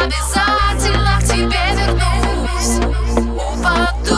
обязательно к тебе вернусь. Упаду